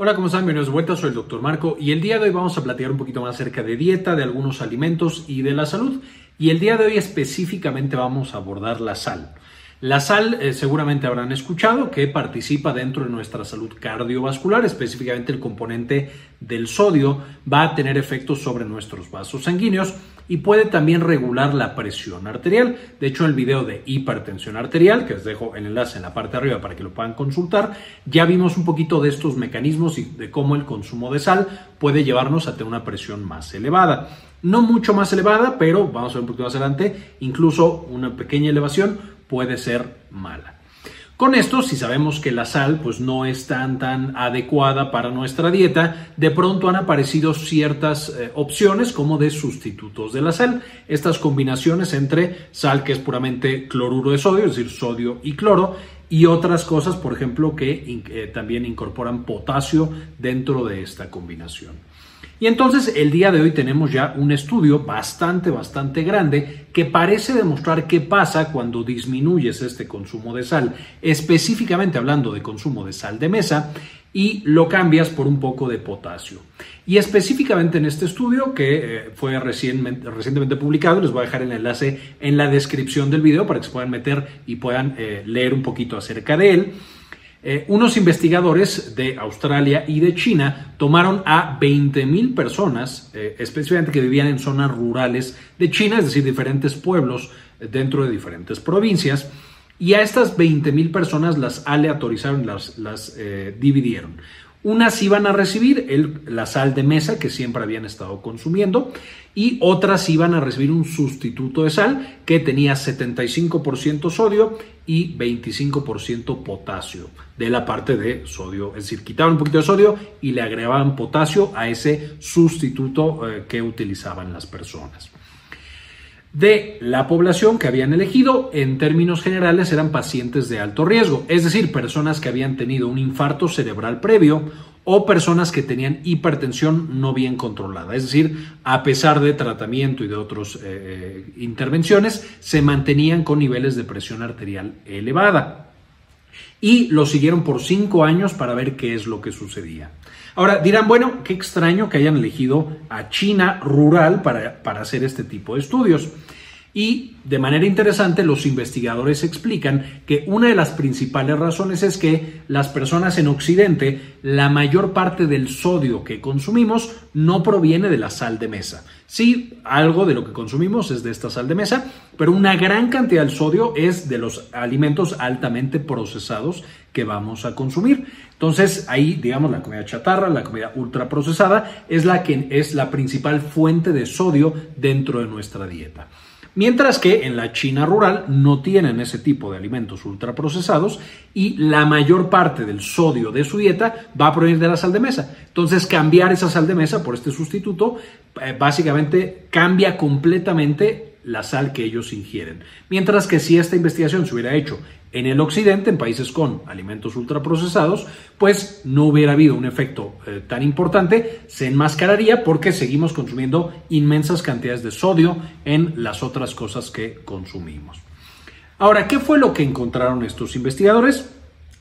Hola, ¿cómo están? Bienvenidos de vuelta, soy el doctor Marco y el día de hoy vamos a platicar un poquito más acerca de dieta, de algunos alimentos y de la salud. Y el día de hoy específicamente vamos a abordar la sal. La sal eh, seguramente habrán escuchado que participa dentro de nuestra salud cardiovascular, específicamente el componente del sodio va a tener efectos sobre nuestros vasos sanguíneos y puede también regular la presión arterial. De hecho, el video de hipertensión arterial, que les dejo el enlace en la parte de arriba para que lo puedan consultar, ya vimos un poquito de estos mecanismos y de cómo el consumo de sal puede llevarnos a tener una presión más elevada. No mucho más elevada, pero vamos a ver un poquito más adelante, incluso una pequeña elevación puede ser mala. Con esto, si sabemos que la sal pues no es tan tan adecuada para nuestra dieta, de pronto han aparecido ciertas eh, opciones como de sustitutos de la sal. Estas combinaciones entre sal que es puramente cloruro de sodio, es decir, sodio y cloro, y otras cosas, por ejemplo, que eh, también incorporan potasio dentro de esta combinación. Y entonces el día de hoy tenemos ya un estudio bastante, bastante grande que parece demostrar qué pasa cuando disminuyes este consumo de sal, específicamente hablando de consumo de sal de mesa y lo cambias por un poco de potasio. Y específicamente en este estudio que eh, fue recientemente publicado, les voy a dejar el enlace en la descripción del video para que se puedan meter y puedan eh, leer un poquito acerca de él. Eh, unos investigadores de Australia y de China tomaron a 20.000 personas, eh, específicamente que vivían en zonas rurales de China, es decir, diferentes pueblos eh, dentro de diferentes provincias, y a estas 20.000 personas las aleatorizaron, las, las dividieron. Unas iban a recibir la sal de mesa que siempre habían estado consumiendo y otras iban a recibir un sustituto de sal que tenía 75% sodio y 25% potasio de la parte de sodio. Es decir, quitaban un poquito de sodio y le agregaban potasio a ese sustituto eh, que utilizaban las personas de la población que habían elegido, en términos generales eran pacientes de alto riesgo, es decir, personas que habían tenido un infarto cerebral previo o personas que tenían hipertensión no bien controlada, es decir, a pesar de tratamiento y de otras eh, eh, intervenciones, se mantenían con niveles de presión arterial elevada. Y lo siguieron por cinco años para ver qué es lo que sucedía. Ahora dirán, bueno, qué extraño que hayan elegido a China rural para, para hacer este tipo de estudios. Y de manera interesante, los investigadores explican que una de las principales razones es que las personas en Occidente, la mayor parte del sodio que consumimos no proviene de la sal de mesa. Sí, algo de lo que consumimos es de esta sal de mesa, pero una gran cantidad del sodio es de los alimentos altamente procesados que vamos a consumir. Entonces, ahí, digamos, la comida chatarra, la comida ultraprocesada, es la que es la principal fuente de sodio dentro de nuestra dieta. Mientras que en la China rural no tienen ese tipo de alimentos ultraprocesados y la mayor parte del sodio de su dieta va a provenir de la sal de mesa. Entonces, cambiar esa sal de mesa por este sustituto eh, básicamente cambia completamente la sal que ellos ingieren. Mientras que si esta investigación se hubiera hecho en el occidente, en países con alimentos ultraprocesados, pues no hubiera habido un efecto eh, tan importante, se enmascararía porque seguimos consumiendo inmensas cantidades de sodio en las otras cosas que consumimos. Ahora, ¿qué fue lo que encontraron estos investigadores?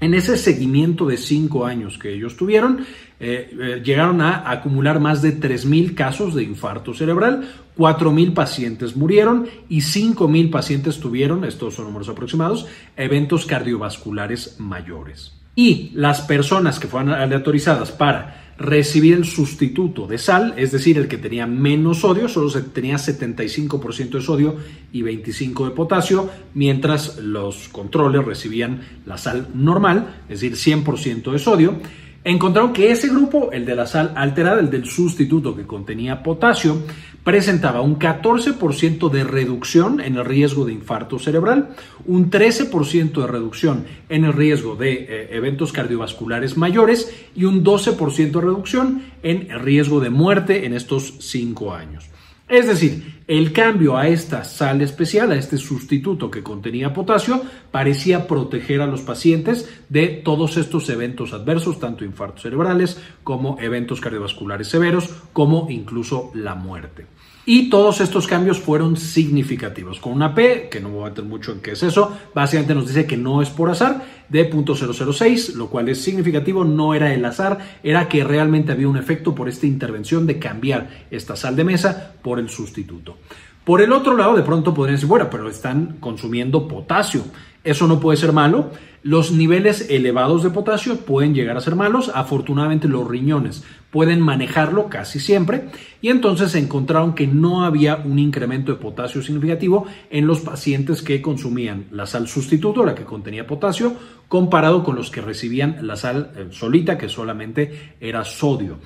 En ese seguimiento de cinco años que ellos tuvieron, eh, eh, llegaron a acumular más de 3.000 casos de infarto cerebral, 4.000 pacientes murieron y 5.000 pacientes tuvieron, estos son números aproximados, eventos cardiovasculares mayores. Y las personas que fueron aleatorizadas para recibir el sustituto de sal, es decir, el que tenía menos sodio, solo tenía 75% de sodio y 25% de potasio, mientras los controles recibían la sal normal, es decir, 100% de sodio. Encontraron que ese grupo, el de la sal alterada, el del sustituto que contenía potasio, presentaba un 14% de reducción en el riesgo de infarto cerebral, un 13% de reducción en el riesgo de eh, eventos cardiovasculares mayores y un 12% de reducción en el riesgo de muerte en estos cinco años. Es decir, el cambio a esta sal especial, a este sustituto que contenía potasio, parecía proteger a los pacientes de todos estos eventos adversos, tanto infartos cerebrales como eventos cardiovasculares severos, como incluso la muerte. Y todos estos cambios fueron significativos. Con una P, que no voy a meter mucho en qué es eso, básicamente nos dice que no es por azar, de .006, lo cual es significativo, no era el azar, era que realmente había un efecto por esta intervención de cambiar esta sal de mesa por el sustituto. Por el otro lado, de pronto podrían decir, bueno, pero están consumiendo potasio. Eso no puede ser malo. Los niveles elevados de potasio pueden llegar a ser malos. Afortunadamente los riñones pueden manejarlo casi siempre. Y entonces encontraron que no había un incremento de potasio significativo en los pacientes que consumían la sal sustituto, la que contenía potasio, comparado con los que recibían la sal eh, solita, que solamente era sodio.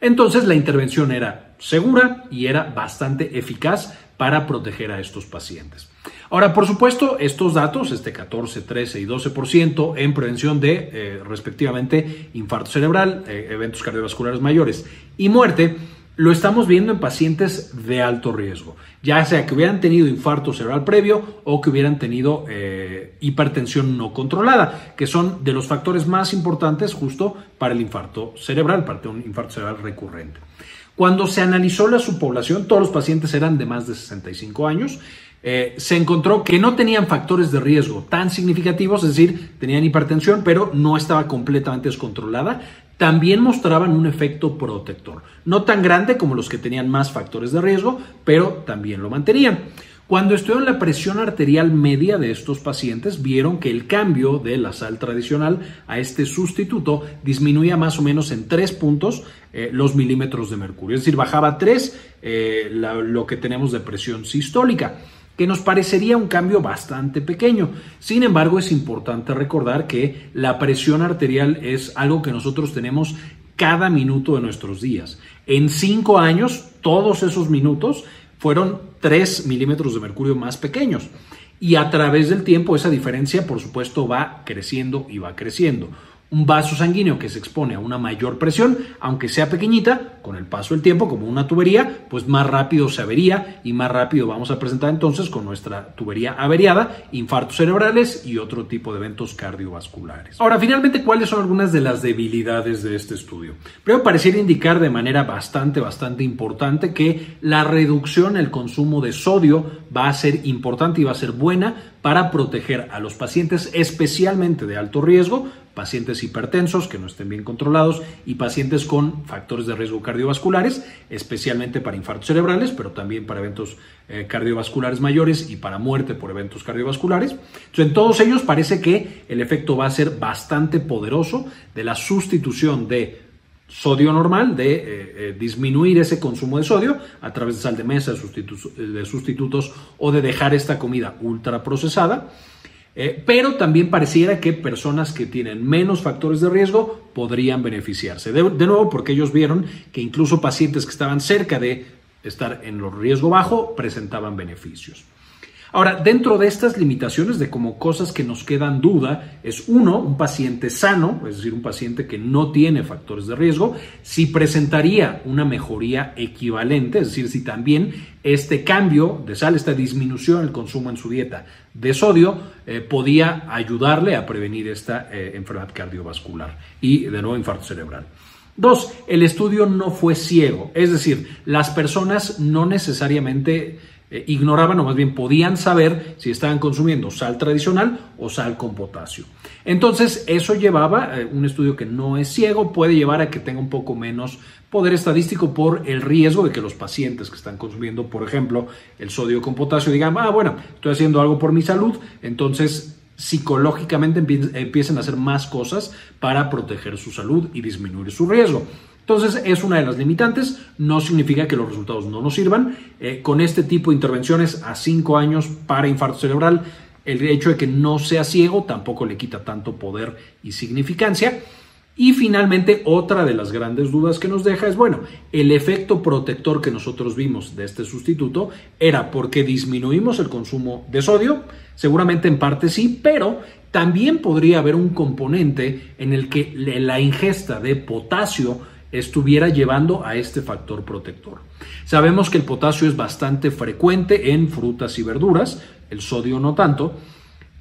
Entonces la intervención era segura y era bastante eficaz para proteger a estos pacientes. Ahora, por supuesto, estos datos, este 14, 13 y 12% en prevención de, eh, respectivamente, infarto cerebral, eh, eventos cardiovasculares mayores y muerte, lo estamos viendo en pacientes de alto riesgo, ya sea que hubieran tenido infarto cerebral previo o que hubieran tenido eh, hipertensión no controlada, que son de los factores más importantes justo para el infarto cerebral, para un infarto cerebral recurrente. Cuando se analizó la subpoblación, todos los pacientes eran de más de 65 años. Eh, se encontró que no tenían factores de riesgo tan significativos, es decir, tenían hipertensión, pero no estaba completamente descontrolada. También mostraban un efecto protector, no tan grande como los que tenían más factores de riesgo, pero también lo mantenían. Cuando estudiaron la presión arterial media de estos pacientes, vieron que el cambio de la sal tradicional a este sustituto disminuía más o menos en 3 puntos eh, los milímetros de mercurio, es decir, bajaba 3 eh, lo que tenemos de presión sistólica que nos parecería un cambio bastante pequeño. Sin embargo, es importante recordar que la presión arterial es algo que nosotros tenemos cada minuto de nuestros días. En cinco años, todos esos minutos fueron 3 milímetros de mercurio más pequeños. Y a través del tiempo esa diferencia, por supuesto, va creciendo y va creciendo un vaso sanguíneo que se expone a una mayor presión, aunque sea pequeñita, con el paso del tiempo, como una tubería, pues más rápido se avería y más rápido vamos a presentar entonces con nuestra tubería averiada infartos cerebrales y otro tipo de eventos cardiovasculares. Ahora, finalmente, ¿cuáles son algunas de las debilidades de este estudio? Primero, pareciera indicar de manera bastante, bastante importante que la reducción el consumo de sodio va a ser importante y va a ser buena para proteger a los pacientes especialmente de alto riesgo, pacientes hipertensos que no estén bien controlados y pacientes con factores de riesgo cardiovasculares, especialmente para infartos cerebrales, pero también para eventos eh, cardiovasculares mayores y para muerte por eventos cardiovasculares. Entonces, en todos ellos parece que el efecto va a ser bastante poderoso de la sustitución de sodio normal, de eh, eh, disminuir ese consumo de sodio a través de sal de mesa, de sustitutos o de dejar esta comida ultra procesada eh, pero también pareciera que personas que tienen menos factores de riesgo podrían beneficiarse. De, de, nuevo, porque ellos vieron que incluso pacientes que estaban cerca de estar en los riesgo bajo presentaban beneficios. Ahora, dentro de estas limitaciones de como cosas que nos quedan duda, es uno, un paciente sano, es decir, un paciente que no tiene factores de riesgo, si presentaría una mejoría equivalente, es decir, si también este cambio de sal, esta disminución en el consumo en su dieta de sodio, eh, podía ayudarle a prevenir esta eh, enfermedad cardiovascular y, de nuevo, infarto cerebral. Dos, el estudio no fue ciego, es decir, las personas no necesariamente eh, ignoraban o más bien podían saber si estaban consumiendo sal tradicional o sal con potasio. Entonces, eso llevaba, eh, un estudio que no es ciego, puede llevar a que tenga un poco menos poder estadístico por el riesgo de que los pacientes que están consumiendo, por ejemplo, el sodio con potasio digan, ah, bueno, estoy haciendo algo por mi salud, entonces psicológicamente empiecen a hacer más cosas para proteger su salud y disminuir su riesgo. Entonces es una de las limitantes, no significa que los resultados no nos sirvan. Eh, con este tipo de intervenciones a 5 años para infarto cerebral, el hecho de que no sea ciego tampoco le quita tanto poder y significancia. Y finalmente, otra de las grandes dudas que nos deja es, bueno, el efecto protector que nosotros vimos de este sustituto era porque disminuimos el consumo de sodio, seguramente en parte sí, pero también podría haber un componente en el que la ingesta de potasio estuviera llevando a este factor protector. Sabemos que el potasio es bastante frecuente en frutas y verduras, el sodio no tanto,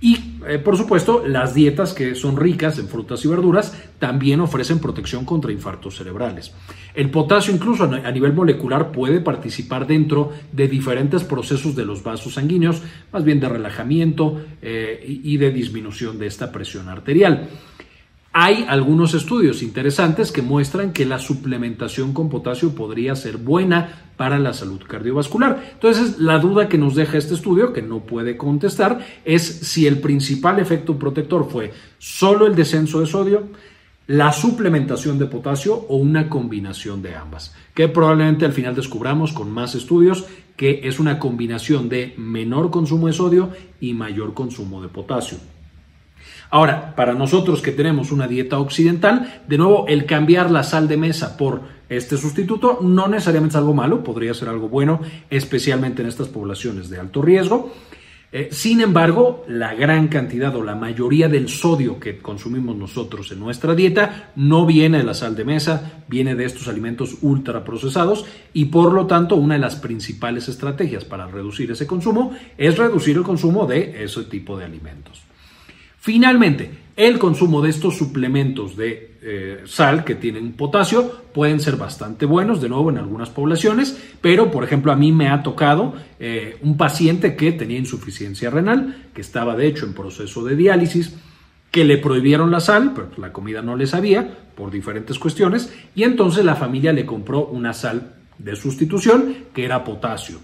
Y, eh, por supuesto, las dietas que son ricas en frutas y verduras también ofrecen protección contra infartos cerebrales. El potasio, incluso a nivel molecular, puede participar dentro de diferentes procesos de los vasos sanguíneos, más bien de relajamiento eh, y de disminución de esta presión arterial. Hay algunos estudios interesantes que muestran que la suplementación con potasio podría ser buena para la salud cardiovascular. Entonces, la duda que nos deja este estudio, que no puede contestar, es si el principal efecto protector fue solo el descenso de sodio, la suplementación de potasio o una combinación de ambas, que probablemente al final descubramos con más estudios que es una combinación de menor consumo de sodio y mayor consumo de potasio. Ahora, para nosotros que tenemos una dieta occidental, de nuevo, el cambiar la sal de mesa por este sustituto no necesariamente es algo malo, podría ser algo bueno, especialmente en estas poblaciones de alto riesgo. Eh, sin embargo, la gran cantidad o la mayoría del sodio que consumimos nosotros en nuestra dieta no viene de la sal de mesa, viene de estos alimentos ultraprocesados y por lo tanto una de las principales estrategias para reducir ese consumo es reducir el consumo de ese tipo de alimentos. Finalmente, el consumo de estos suplementos de eh, sal que tienen potasio pueden ser bastante buenos, de nuevo en algunas poblaciones, pero por ejemplo a mí me ha tocado eh, un paciente que tenía insuficiencia renal, que estaba de hecho en proceso de diálisis, que le prohibieron la sal, pero la comida no le sabía por diferentes cuestiones, y entonces la familia le compró una sal de sustitución que era potasio.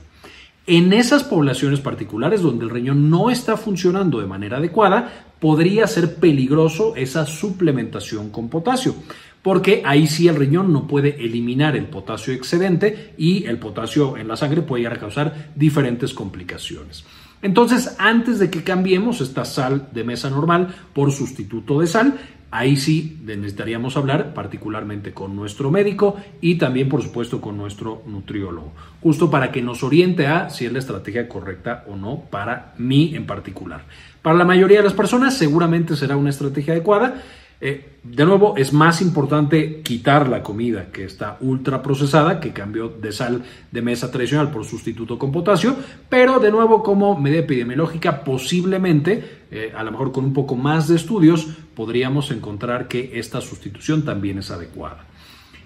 En esas poblaciones particulares donde el riñón no está funcionando de manera adecuada, podría ser peligroso esa suplementación con potasio, porque ahí sí el riñón no puede eliminar el potasio excedente y el potasio en la sangre puede llegar a causar diferentes complicaciones. Entonces, antes de que cambiemos esta sal de mesa normal por sustituto de sal, Ahí sí necesitaríamos hablar particularmente con nuestro médico y también, por supuesto, con nuestro nutriólogo, justo para que nos oriente a si es la estrategia correcta o no para mí en particular. Para la mayoría de las personas seguramente será una estrategia adecuada eh, de nuevo, es más importante quitar la comida que está ultra procesada, que cambió de sal de mesa tradicional por sustituto con potasio, pero de nuevo, como medida epidemiológica, posiblemente, eh, a lo mejor con un poco más de estudios, podríamos encontrar que esta sustitución también es adecuada.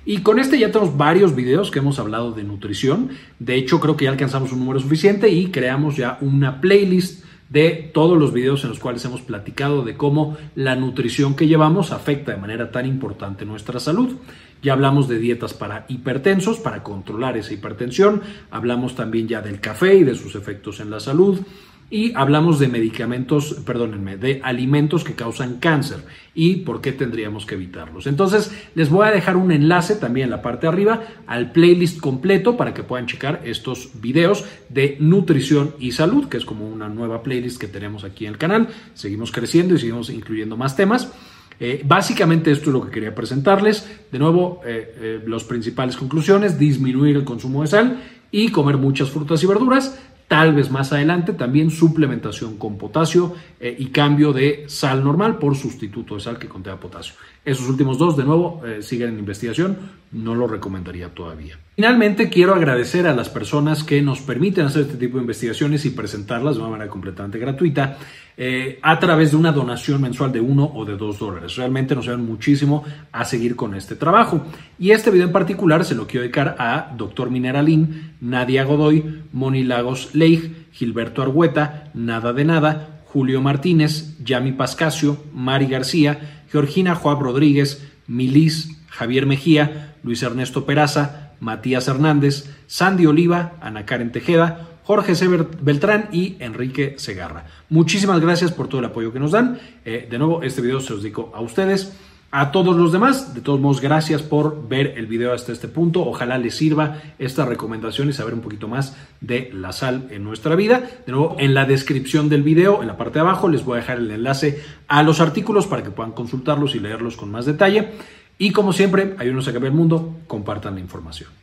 Y con este ya tenemos varios videos que hemos hablado de nutrición. De hecho, creo que ya alcanzamos un número suficiente y creamos ya una playlist de todos los videos en los cuales hemos platicado de cómo la nutrición que llevamos afecta de manera tan importante nuestra salud. Ya hablamos de dietas para hipertensos, para controlar esa hipertensión. Hablamos también ya del café y de sus efectos en la salud y hablamos de medicamentos, perdónenme, de alimentos que causan cáncer y por qué tendríamos que evitarlos. Entonces, les voy a dejar un enlace también en la parte de arriba al playlist completo para que puedan checar estos videos de nutrición y salud, que es como una nueva playlist que tenemos aquí en el canal. Seguimos creciendo y seguimos incluyendo más temas. Eh, básicamente esto es lo que quería presentarles. De nuevo, eh, eh, las principales conclusiones, disminuir el consumo de sal y comer muchas frutas y verduras tal vez más adelante también suplementación con potasio eh, y cambio de sal normal por sustituto de sal que contenga potasio. Esos últimos dos, de nuevo, eh, siguen en investigación, no lo recomendaría todavía. Finalmente, quiero agradecer a las personas que nos permiten hacer este tipo de investigaciones y presentarlas de una manera completamente gratuita eh, a través de una donación mensual de uno o de dos dólares. Realmente nos ayudan muchísimo a seguir con este trabajo. Y este video en particular se lo quiero dedicar a Dr. Mineralín, Nadia Godoy, Moni Lagos Gilberto Argueta, Nada de Nada, Julio Martínez, Yami Pascasio, Mari García, Georgina Joab Rodríguez, Milis, Javier Mejía, Luis Ernesto Peraza, Matías Hernández, Sandy Oliva, Ana Karen Tejeda, Jorge C. Beltrán y Enrique Segarra. Muchísimas gracias por todo el apoyo que nos dan. Eh, de nuevo, este video se los dedico a ustedes. A todos los demás, de todos modos, gracias por ver el video hasta este punto. Ojalá les sirva esta recomendación y saber un poquito más de la sal en nuestra vida. De nuevo, en la descripción del video, en la parte de abajo, les voy a dejar el enlace a los artículos para que puedan consultarlos y leerlos con más detalle. Y como siempre, ayúdenos a cambiar el mundo, compartan la información.